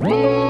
Whoa!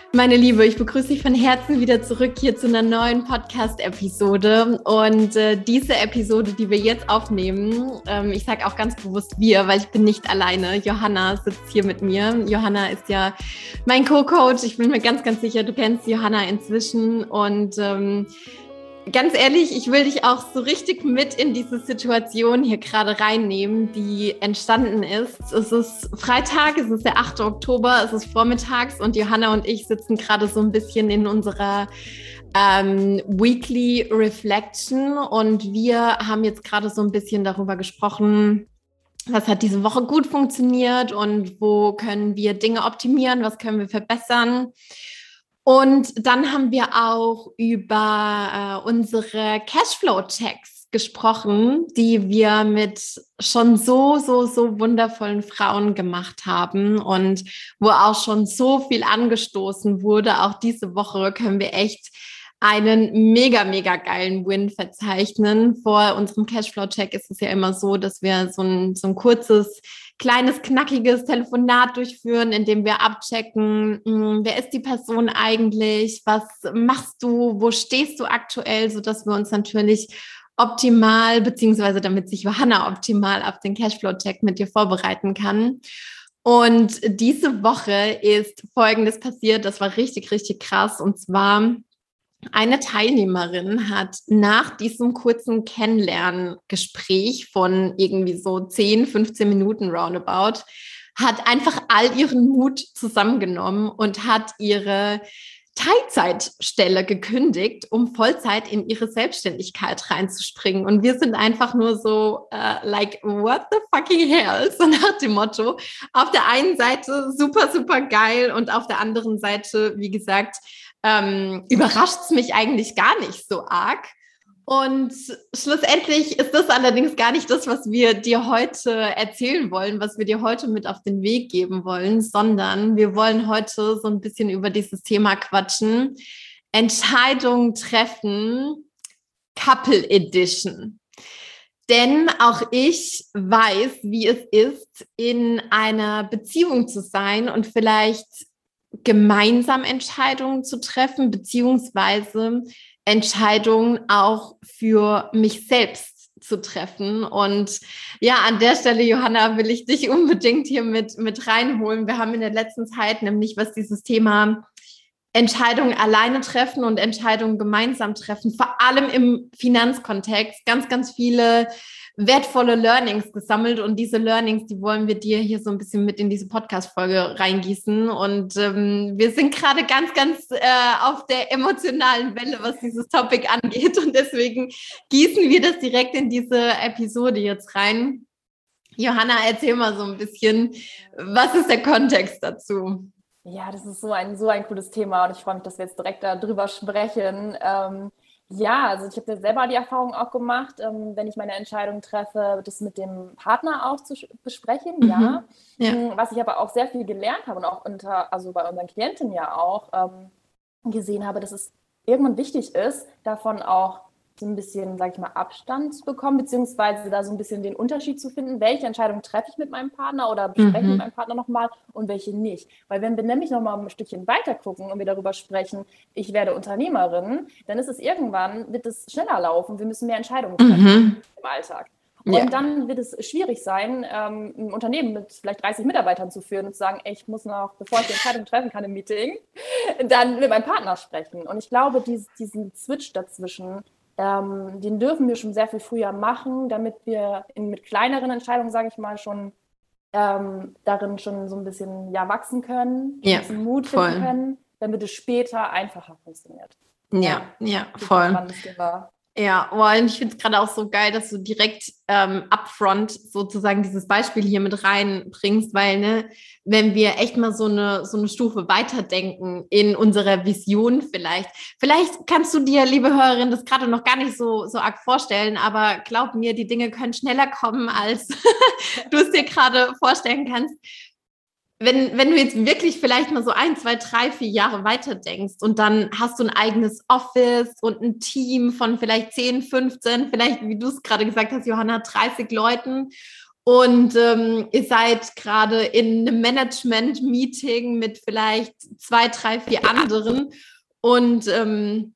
Meine Liebe, ich begrüße dich von Herzen wieder zurück hier zu einer neuen Podcast-Episode. Und äh, diese Episode, die wir jetzt aufnehmen, ähm, ich sage auch ganz bewusst wir, weil ich bin nicht alleine. Johanna sitzt hier mit mir. Johanna ist ja mein Co-Coach. Ich bin mir ganz, ganz sicher, du kennst Johanna inzwischen. Und ähm, ganz ehrlich, ich will dich auch so richtig mit in diese Situation hier gerade reinnehmen, die entstanden ist. Es ist Freitag, es ist der 8. Oktober, es ist vormittags und Johanna und ich sitzen gerade so ein bisschen in unserer ähm, Weekly Reflection und wir haben jetzt gerade so ein bisschen darüber gesprochen, was hat diese Woche gut funktioniert und wo können wir Dinge optimieren, was können wir verbessern. Und dann haben wir auch über äh, unsere Cashflow-Checks gesprochen, die wir mit schon so, so, so wundervollen Frauen gemacht haben und wo auch schon so viel angestoßen wurde. Auch diese Woche können wir echt einen mega, mega geilen Win verzeichnen. Vor unserem Cashflow-Check ist es ja immer so, dass wir so ein, so ein kurzes kleines, knackiges Telefonat durchführen, in dem wir abchecken, hm, wer ist die Person eigentlich, was machst du, wo stehst du aktuell, so dass wir uns natürlich optimal, beziehungsweise damit sich Johanna optimal auf den Cashflow-Check mit dir vorbereiten kann. Und diese Woche ist Folgendes passiert, das war richtig, richtig krass. Und zwar eine Teilnehmerin hat nach diesem kurzen Kennenlerngespräch von irgendwie so 10, 15 Minuten roundabout, hat einfach all ihren Mut zusammengenommen und hat ihre Teilzeitstelle gekündigt, um Vollzeit in ihre Selbstständigkeit reinzuspringen. Und wir sind einfach nur so, uh, like, what the fucking hell? So nach dem Motto. Auf der einen Seite super, super geil und auf der anderen Seite, wie gesagt, ähm, überrascht es mich eigentlich gar nicht so arg. Und schlussendlich ist das allerdings gar nicht das, was wir dir heute erzählen wollen, was wir dir heute mit auf den Weg geben wollen, sondern wir wollen heute so ein bisschen über dieses Thema quatschen. Entscheidungen treffen, Couple Edition. Denn auch ich weiß, wie es ist, in einer Beziehung zu sein und vielleicht gemeinsam Entscheidungen zu treffen, beziehungsweise Entscheidungen auch für mich selbst zu treffen. Und ja, an der Stelle, Johanna, will ich dich unbedingt hier mit, mit reinholen. Wir haben in der letzten Zeit nämlich, was dieses Thema Entscheidungen alleine treffen und Entscheidungen gemeinsam treffen, vor allem im Finanzkontext, ganz, ganz viele wertvolle Learnings gesammelt und diese Learnings, die wollen wir dir hier so ein bisschen mit in diese Podcast-Folge reingießen. Und ähm, wir sind gerade ganz, ganz äh, auf der emotionalen Welle, was dieses Topic angeht. Und deswegen gießen wir das direkt in diese Episode jetzt rein. Johanna, erzähl mal so ein bisschen, was ist der Kontext dazu? Ja, das ist so ein, so ein cooles Thema und ich freue mich, dass wir jetzt direkt darüber sprechen. Ähm, ja, also ich habe ja selber die Erfahrung auch gemacht, ähm, wenn ich meine Entscheidung treffe, das mit dem Partner auch zu besprechen, mhm. ja. ja. Mm, was ich aber auch sehr viel gelernt habe und auch unter, also bei unseren Klientinnen ja auch ähm, gesehen habe, dass es irgendwann wichtig ist, davon auch so ein bisschen, sage ich mal, Abstand zu bekommen, beziehungsweise da so ein bisschen den Unterschied zu finden, welche Entscheidung treffe ich mit meinem Partner oder bespreche mhm. mit meinem Partner nochmal und welche nicht. Weil wenn wir nämlich nochmal ein Stückchen weiter gucken und wir darüber sprechen, ich werde Unternehmerin, dann ist es irgendwann, wird es schneller laufen, wir müssen mehr Entscheidungen treffen mhm. im Alltag. Und ja. dann wird es schwierig sein, ähm, ein Unternehmen mit vielleicht 30 Mitarbeitern zu führen und zu sagen, ey, ich muss noch, bevor ich die Entscheidung treffen kann im Meeting, dann mit meinem Partner sprechen. Und ich glaube, dies, diesen Switch dazwischen, ähm, den dürfen wir schon sehr viel früher machen, damit wir in, mit kleineren Entscheidungen, sage ich mal, schon ähm, darin schon so ein bisschen ja, wachsen können, ja, Mut voll. finden können, damit es später einfacher funktioniert. Ja, ja, ja voll. Ja, oh, und ich finde es gerade auch so geil, dass du direkt ähm, upfront sozusagen dieses Beispiel hier mit reinbringst, weil, ne, wenn wir echt mal so eine, so eine Stufe weiterdenken in unserer Vision vielleicht, vielleicht kannst du dir, liebe Hörerin, das gerade noch gar nicht so, so arg vorstellen, aber glaub mir, die Dinge können schneller kommen, als du es dir gerade vorstellen kannst wenn, wenn du jetzt wirklich vielleicht mal so ein, zwei, drei, vier Jahre weiter denkst und dann hast du ein eigenes Office und ein Team von vielleicht 10, 15, vielleicht, wie du es gerade gesagt hast, Johanna, 30 Leuten und ähm, ihr seid gerade in einem Management-Meeting mit vielleicht zwei, drei, vier anderen und ähm,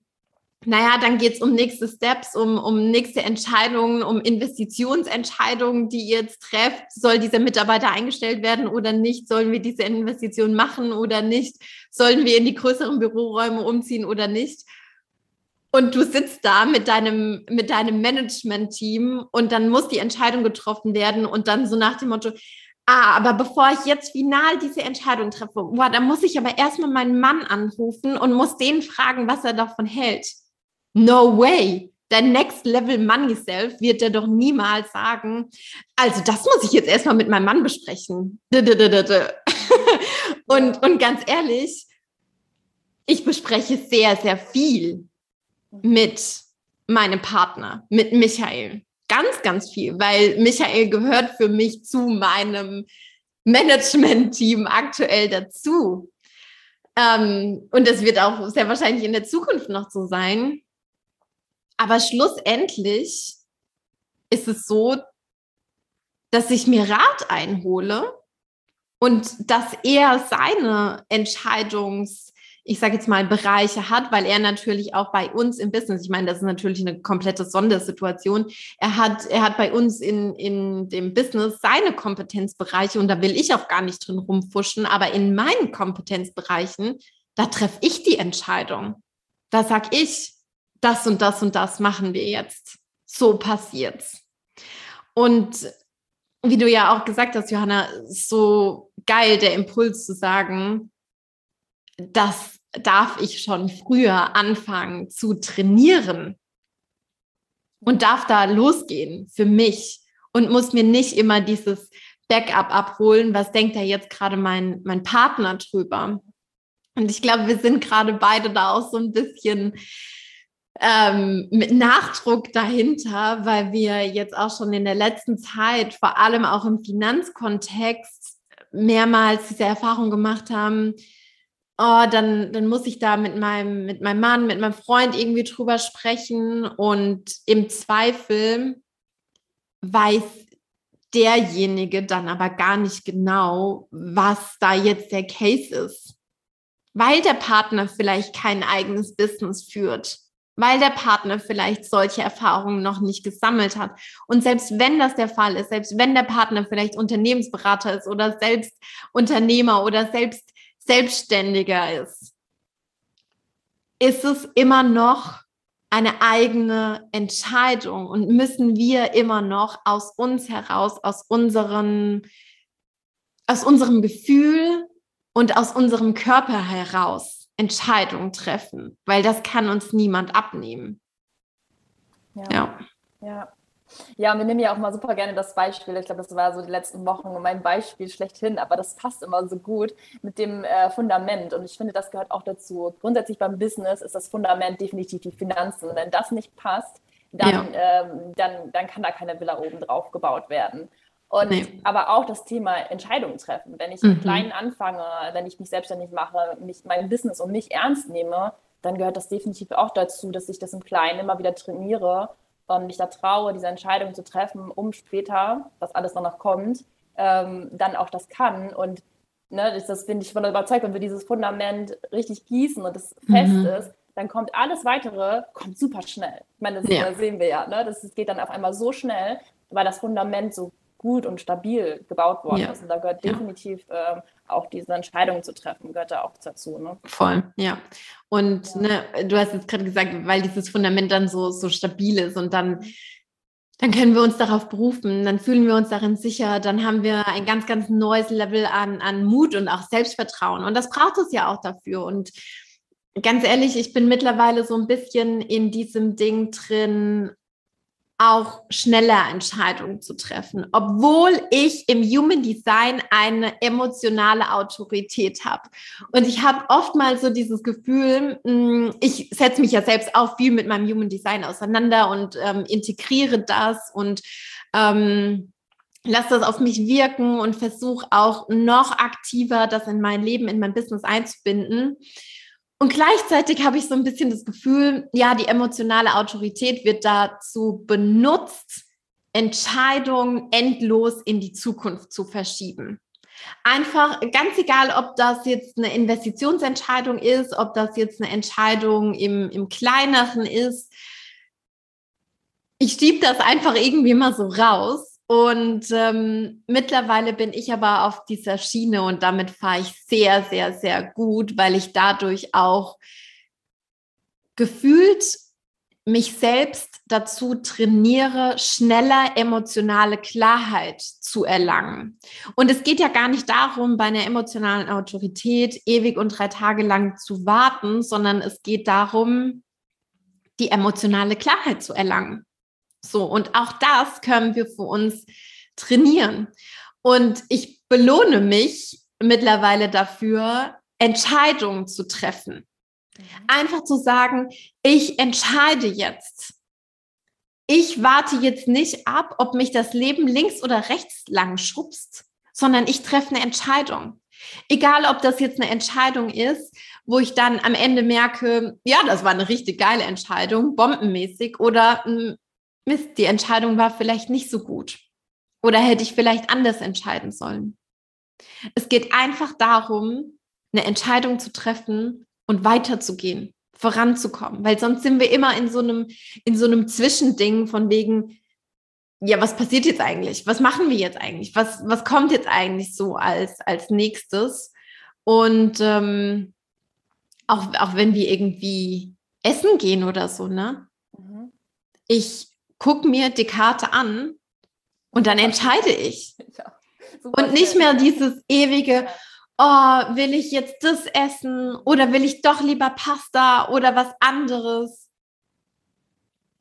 naja, dann geht es um nächste Steps, um, um nächste Entscheidungen, um Investitionsentscheidungen, die ihr jetzt trefft. Soll dieser Mitarbeiter eingestellt werden oder nicht? Sollen wir diese Investition machen oder nicht? Sollen wir in die größeren Büroräume umziehen oder nicht? Und du sitzt da mit deinem, mit deinem Management-Team und dann muss die Entscheidung getroffen werden und dann so nach dem Motto, ah, aber bevor ich jetzt final diese Entscheidung treffe, boah, dann muss ich aber erstmal meinen Mann anrufen und muss den fragen, was er davon hält. No way. Dein Next Level Money Self wird dir doch niemals sagen, also das muss ich jetzt erstmal mit meinem Mann besprechen. und, und ganz ehrlich, ich bespreche sehr, sehr viel mit meinem Partner, mit Michael. Ganz, ganz viel, weil Michael gehört für mich zu meinem Management-Team aktuell dazu. Ähm, und das wird auch sehr wahrscheinlich in der Zukunft noch so sein. Aber schlussendlich ist es so, dass ich mir Rat einhole und dass er seine Entscheidungs, ich sage jetzt mal, Bereiche hat, weil er natürlich auch bei uns im Business, ich meine, das ist natürlich eine komplette Sondersituation, er hat, er hat bei uns in, in dem Business seine Kompetenzbereiche und da will ich auch gar nicht drin rumfuschen, aber in meinen Kompetenzbereichen, da treffe ich die Entscheidung. Da sag ich, das und das und das machen wir jetzt. So passiert's. Und wie du ja auch gesagt hast, Johanna, so geil der Impuls zu sagen, das darf ich schon früher anfangen zu trainieren und darf da losgehen für mich und muss mir nicht immer dieses Backup abholen, was denkt da jetzt gerade mein, mein Partner drüber. Und ich glaube, wir sind gerade beide da auch so ein bisschen ähm, mit Nachdruck dahinter, weil wir jetzt auch schon in der letzten Zeit, vor allem auch im Finanzkontext, mehrmals diese Erfahrung gemacht haben, oh, dann, dann muss ich da mit meinem, mit meinem Mann, mit meinem Freund irgendwie drüber sprechen. Und im Zweifel weiß derjenige dann aber gar nicht genau, was da jetzt der Case ist, weil der Partner vielleicht kein eigenes Business führt weil der Partner vielleicht solche Erfahrungen noch nicht gesammelt hat. Und selbst wenn das der Fall ist, selbst wenn der Partner vielleicht Unternehmensberater ist oder selbst Unternehmer oder selbst Selbstständiger ist, ist es immer noch eine eigene Entscheidung und müssen wir immer noch aus uns heraus, aus unserem, aus unserem Gefühl und aus unserem Körper heraus Entscheidungen treffen, weil das kann uns niemand abnehmen. Ja. Ja. ja. ja wir nehmen ja auch mal super gerne das Beispiel. Ich glaube, das war so die letzten Wochen mein Beispiel schlechthin, aber das passt immer so gut mit dem äh, Fundament. Und ich finde, das gehört auch dazu. Grundsätzlich beim Business ist das Fundament definitiv die Finanzen. Wenn das nicht passt, dann, ja. ähm, dann, dann kann da keine Villa oben drauf gebaut werden. Und nee. aber auch das Thema Entscheidungen treffen. Wenn ich mhm. klein anfange, wenn ich mich selbstständig mache, mich, mein Business und mich ernst nehme, dann gehört das definitiv auch dazu, dass ich das im Kleinen immer wieder trainiere und mich da traue, diese Entscheidung zu treffen, um später, was alles noch kommt, ähm, dann auch das kann. Und ne, das, das bin ich von überzeugt, wenn wir dieses Fundament richtig gießen und es fest mhm. ist, dann kommt alles weitere, kommt super schnell. Ich meine, das ja. sehen wir ja, ne? das geht dann auf einmal so schnell, weil das Fundament so gut und stabil gebaut worden ja. ist. Und da gehört definitiv ja. ähm, auch diese Entscheidung zu treffen, gehört da auch dazu. Ne? Voll, ja. Und ja. Ne, du hast jetzt gerade gesagt, weil dieses Fundament dann so, so stabil ist und dann dann können wir uns darauf berufen, dann fühlen wir uns darin sicher, dann haben wir ein ganz, ganz neues Level an, an Mut und auch Selbstvertrauen. Und das braucht es ja auch dafür. Und ganz ehrlich, ich bin mittlerweile so ein bisschen in diesem Ding drin, auch schneller Entscheidungen zu treffen, obwohl ich im Human Design eine emotionale Autorität habe. Und ich habe oftmals so dieses Gefühl, hm, ich setze mich ja selbst auch viel mit meinem Human Design auseinander und ähm, integriere das und ähm, lasse das auf mich wirken und versuche auch noch aktiver das in mein Leben, in mein Business einzubinden. Und gleichzeitig habe ich so ein bisschen das Gefühl, ja, die emotionale Autorität wird dazu benutzt, Entscheidungen endlos in die Zukunft zu verschieben. Einfach ganz egal, ob das jetzt eine Investitionsentscheidung ist, ob das jetzt eine Entscheidung im, im kleineren ist. Ich schiebe das einfach irgendwie mal so raus und ähm, mittlerweile bin ich aber auf dieser Schiene und damit fahre ich sehr, sehr, sehr gut, weil ich dadurch auch gefühlt mich selbst dazu trainiere, schneller emotionale Klarheit zu erlangen. Und es geht ja gar nicht darum, bei einer emotionalen Autorität ewig und drei Tage lang zu warten, sondern es geht darum, die emotionale Klarheit zu erlangen. So, und auch das können wir für uns trainieren. Und ich belohne mich mittlerweile dafür, Entscheidungen zu treffen. Mhm. Einfach zu sagen, ich entscheide jetzt. Ich warte jetzt nicht ab, ob mich das Leben links oder rechts lang schubst, sondern ich treffe eine Entscheidung. Egal, ob das jetzt eine Entscheidung ist, wo ich dann am Ende merke, ja, das war eine richtig geile Entscheidung, bombenmäßig, oder hm, Mist, die Entscheidung war vielleicht nicht so gut. Oder hätte ich vielleicht anders entscheiden sollen. Es geht einfach darum, eine Entscheidung zu treffen und weiterzugehen, voranzukommen, weil sonst sind wir immer in so einem, in so einem Zwischending von wegen, ja, was passiert jetzt eigentlich? Was machen wir jetzt eigentlich? Was, was kommt jetzt eigentlich so als, als nächstes? Und ähm, auch, auch wenn wir irgendwie essen gehen oder so, ne? Mhm. Ich guck mir die Karte an und dann entscheide ich. Ja, und nicht mehr dieses ewige, oh, will ich jetzt das essen oder will ich doch lieber Pasta oder was anderes?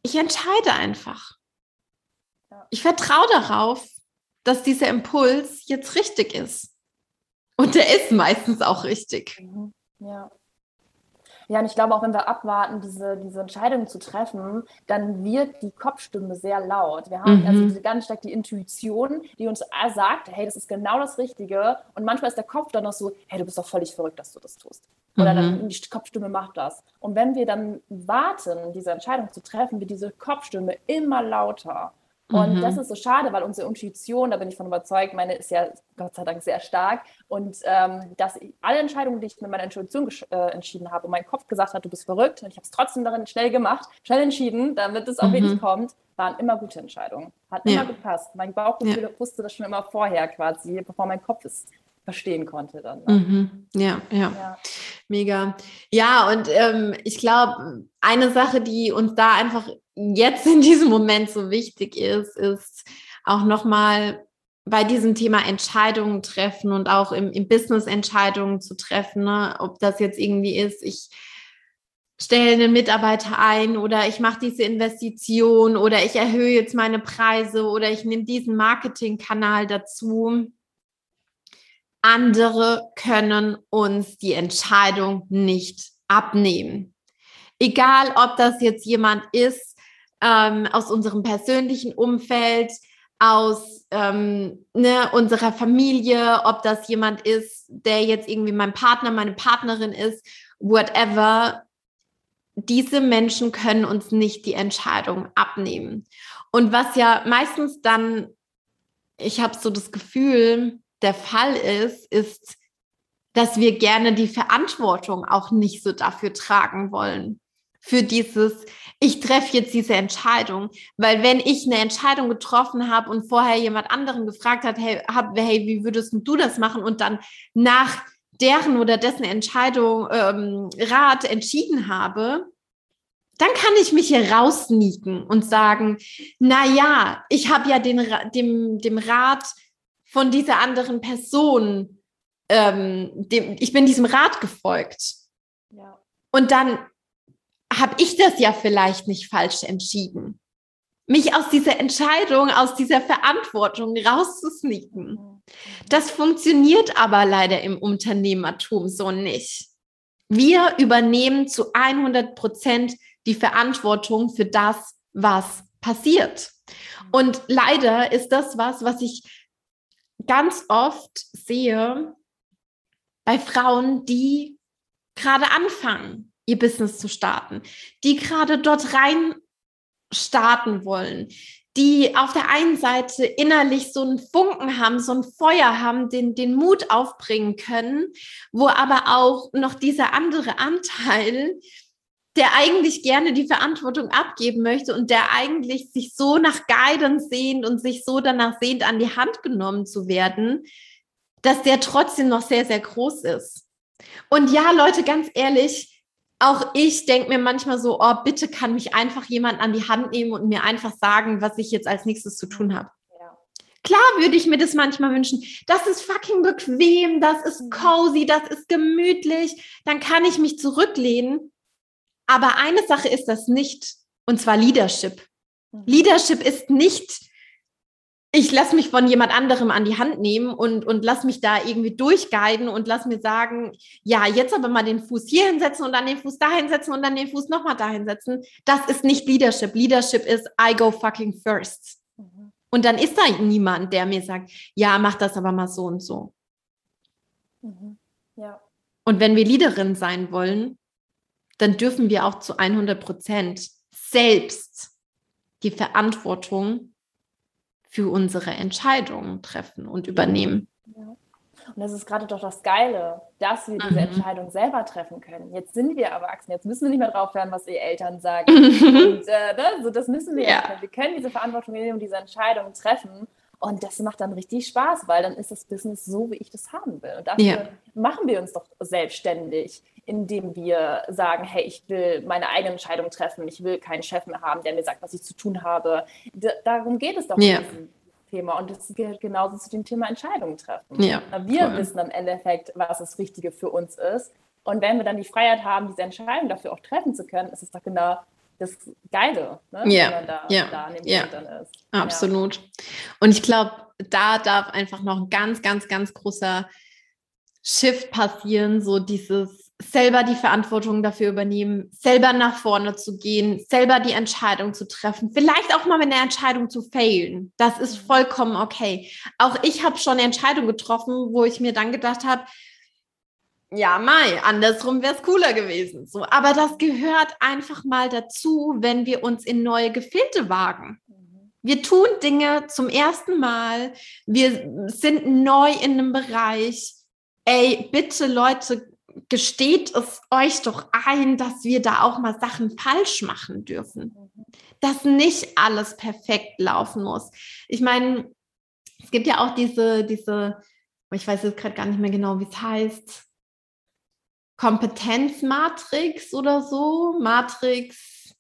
Ich entscheide einfach. Ich vertraue darauf, dass dieser Impuls jetzt richtig ist. Und der ist meistens auch richtig. Mhm. Ja. Ja, und ich glaube auch, wenn wir abwarten, diese, diese Entscheidung zu treffen, dann wird die Kopfstimme sehr laut. Wir haben also mhm. also ganz stark die Intuition, die uns sagt, hey, das ist genau das Richtige. Und manchmal ist der Kopf dann noch so, hey, du bist doch völlig verrückt, dass du das tust. Oder mhm. dann die Kopfstimme macht das. Und wenn wir dann warten, diese Entscheidung zu treffen, wird diese Kopfstimme immer lauter. Und mhm. das ist so schade, weil unsere Intuition, da bin ich von überzeugt, meine ist ja Gott sei Dank sehr stark. Und ähm, dass alle Entscheidungen, die ich mit meiner Intuition äh, entschieden habe und mein Kopf gesagt hat, du bist verrückt, und ich habe es trotzdem darin schnell gemacht, schnell entschieden, damit es auch mhm. wirklich kommt, waren immer gute Entscheidungen. Hat ja. immer gepasst. Mein Bauchgefühl ja. wusste das schon immer vorher quasi, bevor mein Kopf es verstehen konnte dann. Ne? Mhm. Ja, ja, ja, mega. Ja, und ähm, ich glaube, eine Sache, die uns da einfach jetzt in diesem Moment so wichtig ist, ist auch nochmal bei diesem Thema Entscheidungen treffen und auch im, im Business Entscheidungen zu treffen, ne? ob das jetzt irgendwie ist, ich stelle einen Mitarbeiter ein oder ich mache diese Investition oder ich erhöhe jetzt meine Preise oder ich nehme diesen Marketingkanal dazu. Andere können uns die Entscheidung nicht abnehmen. Egal, ob das jetzt jemand ist, ähm, aus unserem persönlichen Umfeld, aus ähm, ne, unserer Familie, ob das jemand ist, der jetzt irgendwie mein Partner, meine Partnerin ist, whatever. Diese Menschen können uns nicht die Entscheidung abnehmen. Und was ja meistens dann, ich habe so das Gefühl, der Fall ist, ist, dass wir gerne die Verantwortung auch nicht so dafür tragen wollen. Für dieses, ich treffe jetzt diese Entscheidung. Weil wenn ich eine Entscheidung getroffen habe und vorher jemand anderen gefragt hat, hey, hab, hey wie würdest du das machen? Und dann nach deren oder dessen Entscheidung ähm, Rat entschieden habe, dann kann ich mich hier raussneaken und sagen, na ja, ich habe ja den, dem, dem Rat von dieser anderen Person, ähm, dem, ich bin diesem Rat gefolgt. Ja. Und dann habe ich das ja vielleicht nicht falsch entschieden. Mich aus dieser Entscheidung, aus dieser Verantwortung rauszusneaken. Das funktioniert aber leider im Unternehmertum so nicht. Wir übernehmen zu 100 Prozent die Verantwortung für das, was passiert. Und leider ist das was, was ich ganz oft sehe bei Frauen, die gerade anfangen, ihr Business zu starten, die gerade dort rein starten wollen, die auf der einen Seite innerlich so einen Funken haben, so ein Feuer haben, den, den Mut aufbringen können, wo aber auch noch dieser andere Anteil, der eigentlich gerne die Verantwortung abgeben möchte und der eigentlich sich so nach Guidance sehnt und sich so danach sehnt, an die Hand genommen zu werden, dass der trotzdem noch sehr, sehr groß ist. Und ja, Leute, ganz ehrlich, auch ich denke mir manchmal so, oh, bitte kann mich einfach jemand an die Hand nehmen und mir einfach sagen, was ich jetzt als nächstes zu tun habe. Klar würde ich mir das manchmal wünschen. Das ist fucking bequem, das ist mhm. cozy, das ist gemütlich. Dann kann ich mich zurücklehnen. Aber eine Sache ist das nicht, und zwar Leadership. Mhm. Leadership ist nicht ich lasse mich von jemand anderem an die Hand nehmen und, und lass mich da irgendwie durchguiden und lass mir sagen, ja, jetzt aber mal den Fuß hier hinsetzen und dann den Fuß da hinsetzen und dann den Fuß nochmal da hinsetzen. Das ist nicht Leadership. Leadership ist I go fucking first. Mhm. Und dann ist da niemand, der mir sagt, ja, mach das aber mal so und so. Mhm. Ja. Und wenn wir Leaderin sein wollen, dann dürfen wir auch zu 100 Prozent selbst die Verantwortung für unsere Entscheidungen treffen und übernehmen. Ja. Und das ist gerade doch das Geile, dass wir diese mhm. Entscheidung selber treffen können. Jetzt sind wir erwachsen, jetzt müssen wir nicht mehr drauf hören, was die Eltern sagen. und äh, ne? so, das müssen wir ja. Wir können diese Verantwortung nehmen und diese Entscheidung treffen. Und das macht dann richtig Spaß, weil dann ist das Business so, wie ich das haben will. Und dafür ja. machen wir uns doch selbstständig, indem wir sagen, hey, ich will meine eigene Entscheidung treffen, ich will keinen Chef mehr haben, der mir sagt, was ich zu tun habe. D darum geht es doch ja. in diesem Thema. Und das gehört genauso zu dem Thema Entscheidungen treffen. Ja, wir cool. wissen am Endeffekt, was das Richtige für uns ist. Und wenn wir dann die Freiheit haben, diese Entscheidung dafür auch treffen zu können, ist es doch genau das Geile, ne? ja. wenn man da, ja. da an dem ja. dann ist. Absolut. Ja. Und ich glaube, da darf einfach noch ein ganz, ganz, ganz großer Shift passieren, so dieses selber die Verantwortung dafür übernehmen, selber nach vorne zu gehen, selber die Entscheidung zu treffen, vielleicht auch mal mit einer Entscheidung zu failen. Das ist mhm. vollkommen okay. Auch ich habe schon eine Entscheidung getroffen, wo ich mir dann gedacht habe, ja, Mai, andersrum wäre es cooler gewesen. So, aber das gehört einfach mal dazu, wenn wir uns in neue Gefilde wagen. Wir tun Dinge zum ersten Mal. Wir sind neu in einem Bereich. Ey, bitte Leute, gesteht es euch doch ein, dass wir da auch mal Sachen falsch machen dürfen. Dass nicht alles perfekt laufen muss. Ich meine, es gibt ja auch diese, diese, ich weiß jetzt gerade gar nicht mehr genau, wie es heißt, Kompetenzmatrix oder so, Matrix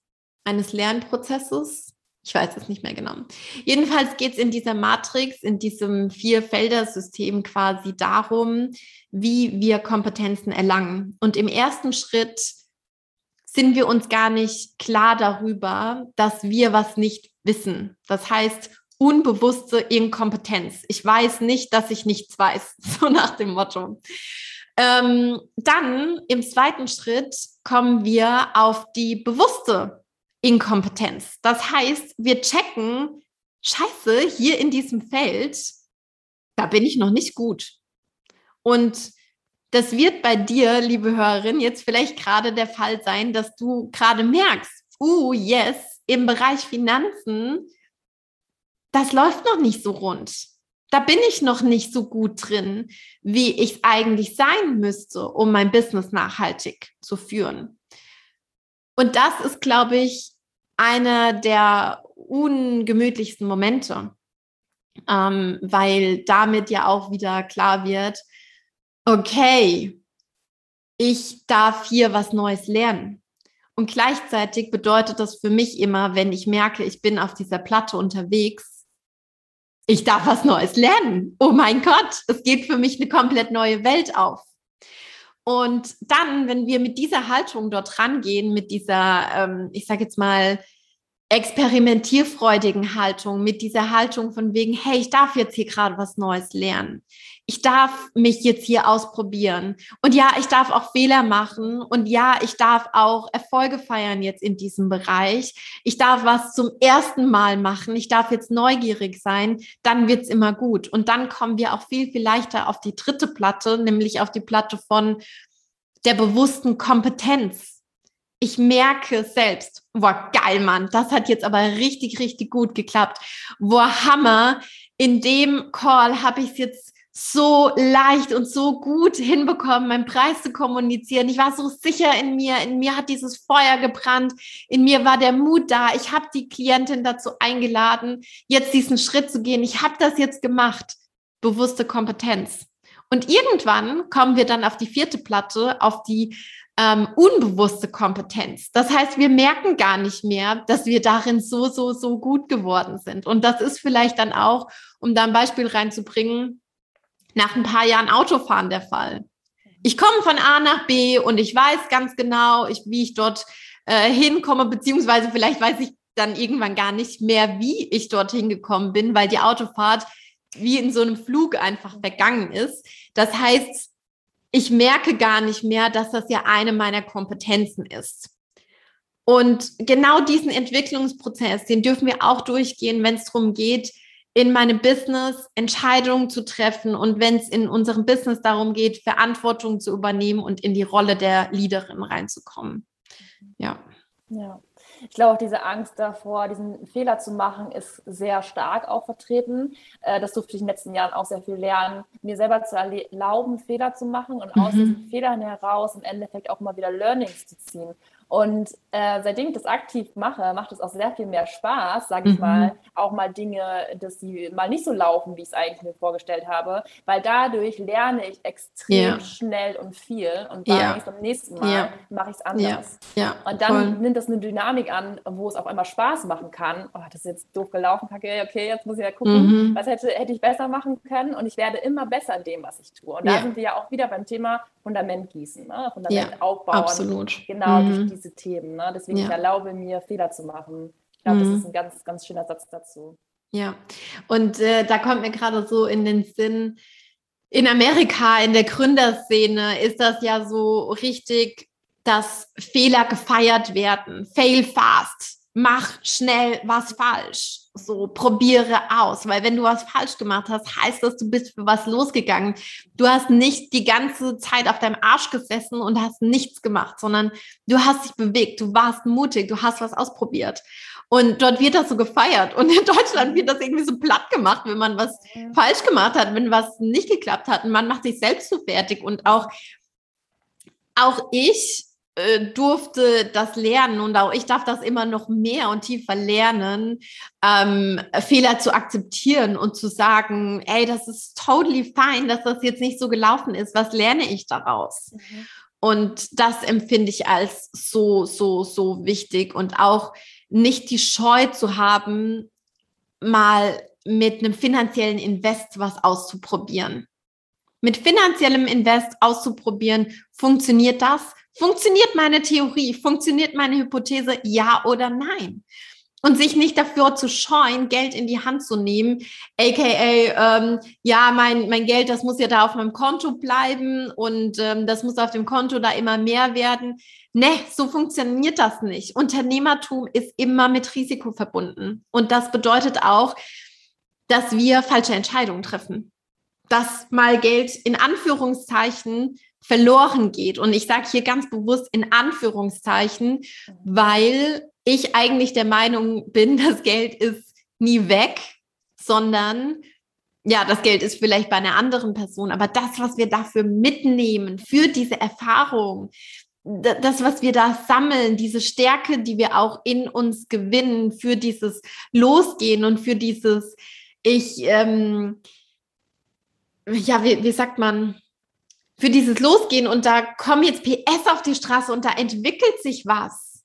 eines Lernprozesses. Ich weiß es nicht mehr genau. Jedenfalls geht es in dieser Matrix, in diesem Vier-Felder-System quasi darum, wie wir Kompetenzen erlangen. Und im ersten Schritt sind wir uns gar nicht klar darüber, dass wir was nicht wissen. Das heißt, unbewusste Inkompetenz. Ich weiß nicht, dass ich nichts weiß, so nach dem Motto. Ähm, dann im zweiten Schritt kommen wir auf die bewusste Inkompetenz. Das heißt, wir checken, scheiße, hier in diesem Feld, da bin ich noch nicht gut. Und das wird bei dir, liebe Hörerin, jetzt vielleicht gerade der Fall sein, dass du gerade merkst, uh, yes, im Bereich Finanzen, das läuft noch nicht so rund da bin ich noch nicht so gut drin, wie ich es eigentlich sein müsste, um mein Business nachhaltig zu führen. Und das ist, glaube ich, einer der ungemütlichsten Momente, ähm, weil damit ja auch wieder klar wird, okay, ich darf hier was Neues lernen. Und gleichzeitig bedeutet das für mich immer, wenn ich merke, ich bin auf dieser Platte unterwegs, ich darf was Neues lernen. Oh mein Gott, es geht für mich eine komplett neue Welt auf. Und dann, wenn wir mit dieser Haltung dort rangehen, mit dieser, ähm, ich sage jetzt mal, experimentierfreudigen Haltung, mit dieser Haltung von wegen, hey, ich darf jetzt hier gerade was Neues lernen. Ich darf mich jetzt hier ausprobieren. Und ja, ich darf auch Fehler machen. Und ja, ich darf auch Erfolge feiern jetzt in diesem Bereich. Ich darf was zum ersten Mal machen. Ich darf jetzt neugierig sein. Dann wird's immer gut. Und dann kommen wir auch viel, viel leichter auf die dritte Platte, nämlich auf die Platte von der bewussten Kompetenz ich merke selbst, boah, geil, Mann, das hat jetzt aber richtig, richtig gut geklappt. Boah, Hammer. In dem Call habe ich es jetzt so leicht und so gut hinbekommen, meinen Preis zu kommunizieren. Ich war so sicher in mir, in mir hat dieses Feuer gebrannt, in mir war der Mut da. Ich habe die Klientin dazu eingeladen, jetzt diesen Schritt zu gehen. Ich habe das jetzt gemacht. Bewusste Kompetenz. Und irgendwann kommen wir dann auf die vierte Platte, auf die ähm, unbewusste Kompetenz. Das heißt, wir merken gar nicht mehr, dass wir darin so, so, so gut geworden sind. Und das ist vielleicht dann auch, um da ein Beispiel reinzubringen, nach ein paar Jahren Autofahren der Fall. Ich komme von A nach B und ich weiß ganz genau, ich, wie ich dort äh, hinkomme, beziehungsweise vielleicht weiß ich dann irgendwann gar nicht mehr, wie ich dorthin gekommen bin, weil die Autofahrt wie in so einem Flug einfach vergangen ist. Das heißt, ich merke gar nicht mehr, dass das ja eine meiner Kompetenzen ist. Und genau diesen Entwicklungsprozess, den dürfen wir auch durchgehen, wenn es darum geht, in meinem Business Entscheidungen zu treffen und wenn es in unserem Business darum geht, Verantwortung zu übernehmen und in die Rolle der Leaderin reinzukommen. Ja. Ja ich glaube auch diese Angst davor, diesen Fehler zu machen, ist sehr stark auch vertreten. Äh, das durfte ich in den letzten Jahren auch sehr viel lernen, mir selber zu erlauben, Fehler zu machen und mhm. aus diesen Fehlern heraus im Endeffekt auch mal wieder Learnings zu ziehen. Und äh, seitdem ich das aktiv mache, macht es auch sehr viel mehr Spaß, sage ich mhm. mal, auch mal Dinge, dass sie mal nicht so laufen, wie ich es eigentlich mir vorgestellt habe, weil dadurch lerne ich extrem ja. schnell und viel und dann ja. beim nächsten Mal ja. mache ich es anders. Ja. Und dann Voll. nimmt das eine Dynamik an, wo es auf einmal Spaß machen kann. Oh, das ist jetzt doof gelaufen, kacke, okay, jetzt muss ich ja gucken, mhm. was hätte, hätte ich besser machen können und ich werde immer besser in dem, was ich tue. Und da sind wir ja auch wieder beim Thema Fundament gießen, ne? Fundament aufbauen. Absolut. Genau mhm. durch diese Themen. Ne? Deswegen ja. ich erlaube mir, Fehler zu machen. Ich glaube, mhm. das ist ein ganz, ganz schöner Satz dazu. Ja, und äh, da kommt mir gerade so in den Sinn, in Amerika, in der Gründerszene ist das ja so richtig, dass Fehler gefeiert werden. Fail fast mach schnell was falsch. So, probiere aus, weil wenn du was falsch gemacht hast, heißt das, du bist für was losgegangen. Du hast nicht die ganze Zeit auf deinem Arsch gesessen und hast nichts gemacht, sondern du hast dich bewegt, du warst mutig, du hast was ausprobiert. Und dort wird das so gefeiert. Und in Deutschland wird das irgendwie so platt gemacht, wenn man was falsch gemacht hat, wenn was nicht geklappt hat. Und man macht sich selbst so fertig. Und auch, auch ich äh, durfte das lernen und auch ich darf das immer noch mehr und tiefer lernen, ähm, Fehler zu akzeptieren und zu sagen, ey, das ist totally fine, dass das jetzt nicht so gelaufen ist. Was lerne ich daraus? Mhm. Und das empfinde ich als so, so, so wichtig und auch nicht die Scheu zu haben, mal mit einem finanziellen Invest was auszuprobieren. Mit finanziellem Invest auszuprobieren, funktioniert das? Funktioniert meine Theorie? Funktioniert meine Hypothese? Ja oder nein? Und sich nicht dafür zu scheuen, Geld in die Hand zu nehmen, aka, ähm, ja, mein, mein Geld, das muss ja da auf meinem Konto bleiben und ähm, das muss auf dem Konto da immer mehr werden. Ne, so funktioniert das nicht. Unternehmertum ist immer mit Risiko verbunden. Und das bedeutet auch, dass wir falsche Entscheidungen treffen. Dass mal Geld in Anführungszeichen verloren geht. Und ich sage hier ganz bewusst in Anführungszeichen, weil ich eigentlich der Meinung bin, das Geld ist nie weg, sondern ja, das Geld ist vielleicht bei einer anderen Person, aber das, was wir dafür mitnehmen, für diese Erfahrung, das, was wir da sammeln, diese Stärke, die wir auch in uns gewinnen, für dieses Losgehen und für dieses, ich, ähm, ja, wie, wie sagt man, für dieses Losgehen und da kommen jetzt PS auf die Straße und da entwickelt sich was.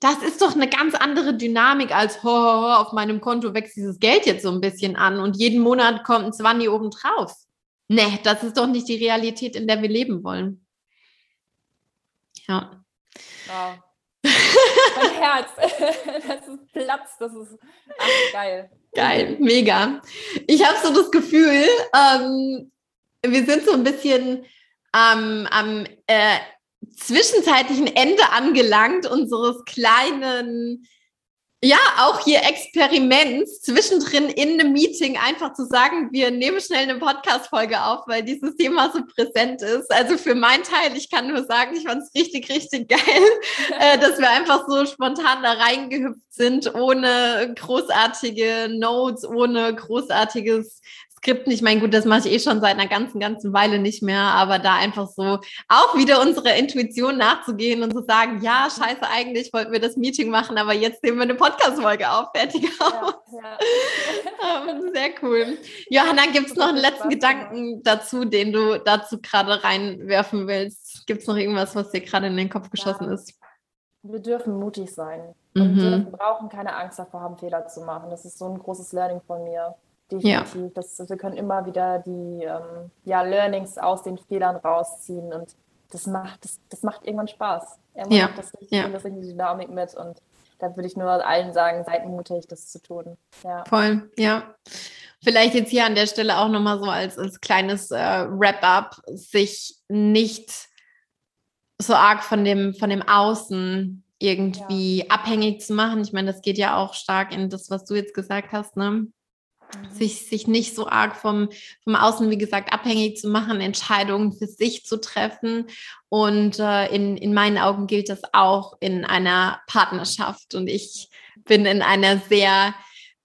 Das ist doch eine ganz andere Dynamik als, ho, ho, ho, auf meinem Konto wächst dieses Geld jetzt so ein bisschen an und jeden Monat kommt ein Zwanni oben drauf. Nee, das ist doch nicht die Realität, in der wir leben wollen. Ja. Wow. mein Herz, das ist Platz, das ist ach, geil. Geil, mega. Ich habe so das Gefühl, ähm, wir sind so ein bisschen ähm, am äh, zwischenzeitlichen Ende angelangt unseres kleinen ja, auch hier Experiments zwischendrin in einem Meeting einfach zu sagen, wir nehmen schnell eine Podcast-Folge auf, weil dieses Thema so präsent ist. Also für meinen Teil, ich kann nur sagen, ich fand es richtig, richtig geil, äh, dass wir einfach so spontan da reingehüpft sind, ohne großartige Notes, ohne großartiges Skripten. Ich meine, gut, das mache ich eh schon seit einer ganzen, ganzen Weile nicht mehr, aber da einfach so auch wieder unserer Intuition nachzugehen und zu sagen, ja, scheiße, eigentlich wollten wir das Meeting machen, aber jetzt nehmen wir eine Podcast-Folge auf, fertig aus. Ja, ja. Sehr cool. Johanna, gibt es noch einen letzten Gedanken dazu, den du dazu gerade reinwerfen willst? Gibt es noch irgendwas, was dir gerade in den Kopf geschossen ja. ist? Wir dürfen mutig sein. Und mhm. wir brauchen keine Angst davor haben, Fehler zu machen. Das ist so ein großes Learning von mir definitiv. Ja. Das, wir können immer wieder die ähm, ja, Learnings aus den Fehlern rausziehen und das macht, das, das macht irgendwann Spaß. Irgendwann ja. das richtig, ja. das richtig Dynamik mit und da würde ich nur allen sagen, seid mutig, das zu tun. Ja. Voll, ja. Vielleicht jetzt hier an der Stelle auch nochmal so als, als kleines äh, Wrap-up, sich nicht so arg von dem, von dem Außen irgendwie ja. abhängig zu machen. Ich meine, das geht ja auch stark in das, was du jetzt gesagt hast, ne? Mhm. sich, sich nicht so arg vom, vom Außen, wie gesagt, abhängig zu machen, Entscheidungen für sich zu treffen. Und äh, in, in meinen Augen gilt das auch in einer Partnerschaft. Und ich bin in einer sehr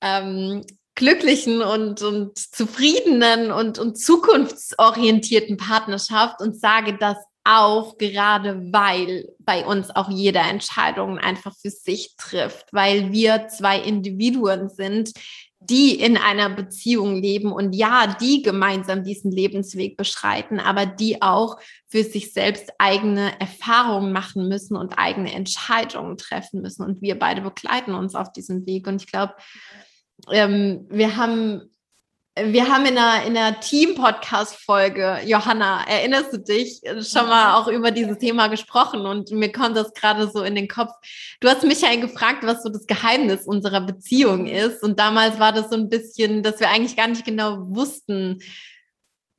ähm, glücklichen und, und zufriedenen und, und zukunftsorientierten Partnerschaft und sage das auch gerade, weil bei uns auch jeder Entscheidungen einfach für sich trifft, weil wir zwei Individuen sind, die in einer Beziehung leben und ja, die gemeinsam diesen Lebensweg beschreiten, aber die auch für sich selbst eigene Erfahrungen machen müssen und eigene Entscheidungen treffen müssen. Und wir beide begleiten uns auf diesem Weg. Und ich glaube, ähm, wir haben wir haben in einer, in einer Team-Podcast-Folge, Johanna, erinnerst du dich, schon mal auch über dieses Thema gesprochen? Und mir kommt das gerade so in den Kopf. Du hast Michael gefragt, was so das Geheimnis unserer Beziehung ist. Und damals war das so ein bisschen, dass wir eigentlich gar nicht genau wussten,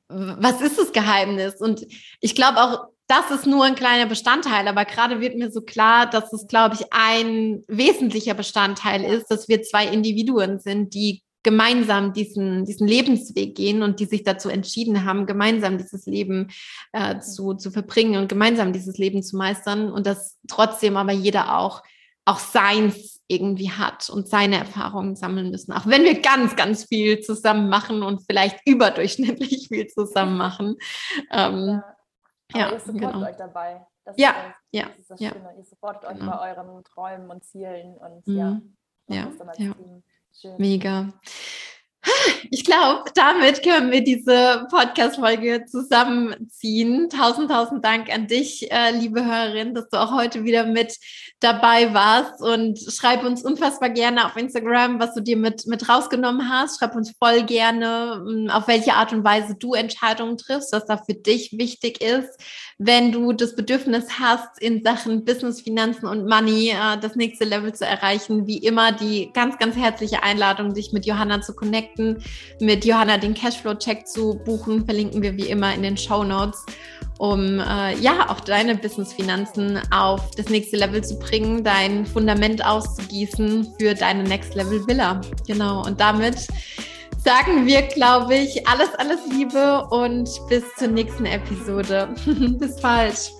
was ist das Geheimnis? Und ich glaube auch, das ist nur ein kleiner Bestandteil, aber gerade wird mir so klar, dass es, glaube ich, ein wesentlicher Bestandteil ist, dass wir zwei Individuen sind, die gemeinsam diesen, diesen Lebensweg gehen und die sich dazu entschieden haben, gemeinsam dieses Leben äh, zu, zu verbringen und gemeinsam dieses Leben zu meistern und dass trotzdem aber jeder auch, auch seins irgendwie hat und seine Erfahrungen sammeln müssen. Auch wenn wir ganz, ganz viel zusammen machen und vielleicht überdurchschnittlich viel zusammen machen. Ähm, ja, ja ihr supportet genau. euch dabei. Das ja, das, ja, ist das ja. Schöne. Ihr supportet euch genau. bei euren Träumen und Zielen und mhm. ja, ja, ja. Team. Schön. Mega. Ich glaube, damit können wir diese Podcast-Folge zusammenziehen. Tausend, tausend Dank an dich, äh, liebe Hörerin, dass du auch heute wieder mit dabei warst und schreib uns unfassbar gerne auf Instagram, was du dir mit, mit rausgenommen hast. Schreib uns voll gerne, mm, auf welche Art und Weise du Entscheidungen triffst, was da für dich wichtig ist. Wenn du das Bedürfnis hast, in Sachen Business, Finanzen und Money äh, das nächste Level zu erreichen, wie immer die ganz, ganz herzliche Einladung, dich mit Johanna zu connecten, Projekten mit Johanna den Cashflow-Check zu buchen. Verlinken wir wie immer in den Show Notes, um äh, ja auch deine Business-Finanzen auf das nächste Level zu bringen, dein Fundament auszugießen für deine Next Level Villa. Genau. Und damit sagen wir, glaube ich, alles, alles Liebe und bis zur nächsten Episode. bis bald.